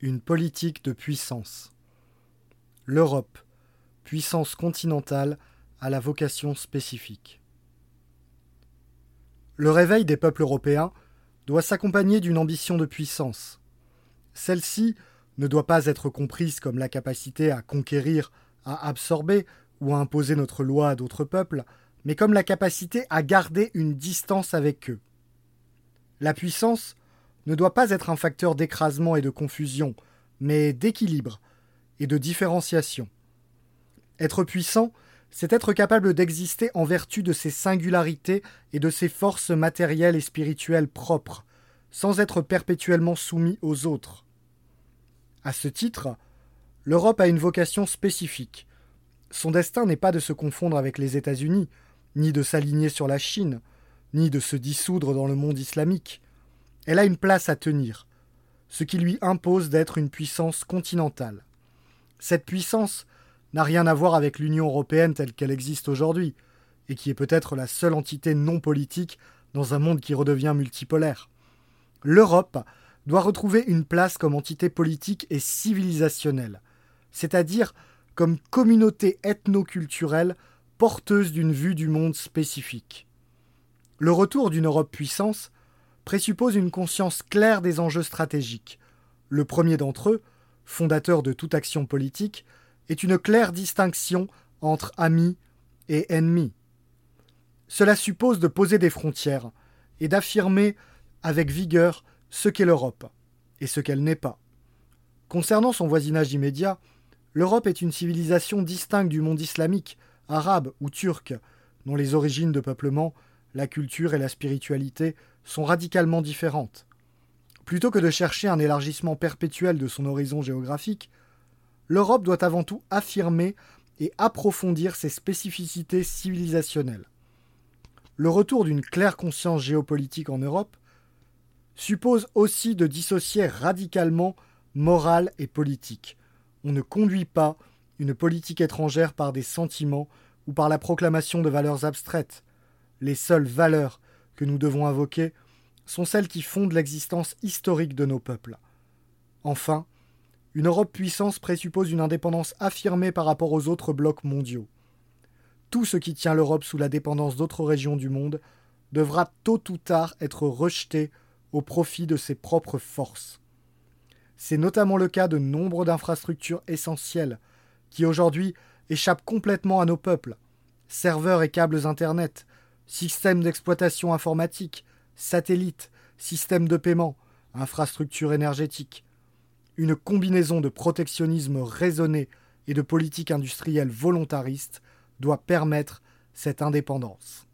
une politique de puissance. L'Europe, puissance continentale, a la vocation spécifique. Le réveil des peuples européens doit s'accompagner d'une ambition de puissance. Celle-ci ne doit pas être comprise comme la capacité à conquérir, à absorber ou à imposer notre loi à d'autres peuples, mais comme la capacité à garder une distance avec eux. La puissance ne doit pas être un facteur d'écrasement et de confusion, mais d'équilibre et de différenciation. Être puissant, c'est être capable d'exister en vertu de ses singularités et de ses forces matérielles et spirituelles propres, sans être perpétuellement soumis aux autres. À ce titre, l'Europe a une vocation spécifique. Son destin n'est pas de se confondre avec les États-Unis, ni de s'aligner sur la Chine, ni de se dissoudre dans le monde islamique. Elle a une place à tenir, ce qui lui impose d'être une puissance continentale. Cette puissance n'a rien à voir avec l'Union européenne telle qu'elle existe aujourd'hui, et qui est peut-être la seule entité non politique dans un monde qui redevient multipolaire. L'Europe doit retrouver une place comme entité politique et civilisationnelle, c'est-à-dire comme communauté ethno-culturelle porteuse d'une vue du monde spécifique. Le retour d'une Europe puissance présuppose une conscience claire des enjeux stratégiques. Le premier d'entre eux, fondateur de toute action politique, est une claire distinction entre amis et ennemis. Cela suppose de poser des frontières et d'affirmer avec vigueur ce qu'est l'Europe et ce qu'elle n'est pas. Concernant son voisinage immédiat, l'Europe est une civilisation distincte du monde islamique, arabe ou turc, dont les origines de peuplement, la culture et la spiritualité sont radicalement différentes. Plutôt que de chercher un élargissement perpétuel de son horizon géographique, l'Europe doit avant tout affirmer et approfondir ses spécificités civilisationnelles. Le retour d'une claire conscience géopolitique en Europe suppose aussi de dissocier radicalement morale et politique. On ne conduit pas une politique étrangère par des sentiments ou par la proclamation de valeurs abstraites. Les seules valeurs que nous devons invoquer sont celles qui fondent l'existence historique de nos peuples. Enfin, une Europe puissance présuppose une indépendance affirmée par rapport aux autres blocs mondiaux. Tout ce qui tient l'Europe sous la dépendance d'autres régions du monde devra tôt ou tard être rejeté au profit de ses propres forces. C'est notamment le cas de nombre d'infrastructures essentielles qui aujourd'hui échappent complètement à nos peuples serveurs et câbles Internet, systèmes d'exploitation informatique, satellites, systèmes de paiement, infrastructures énergétiques. Une combinaison de protectionnisme raisonné et de politique industrielle volontariste doit permettre cette indépendance.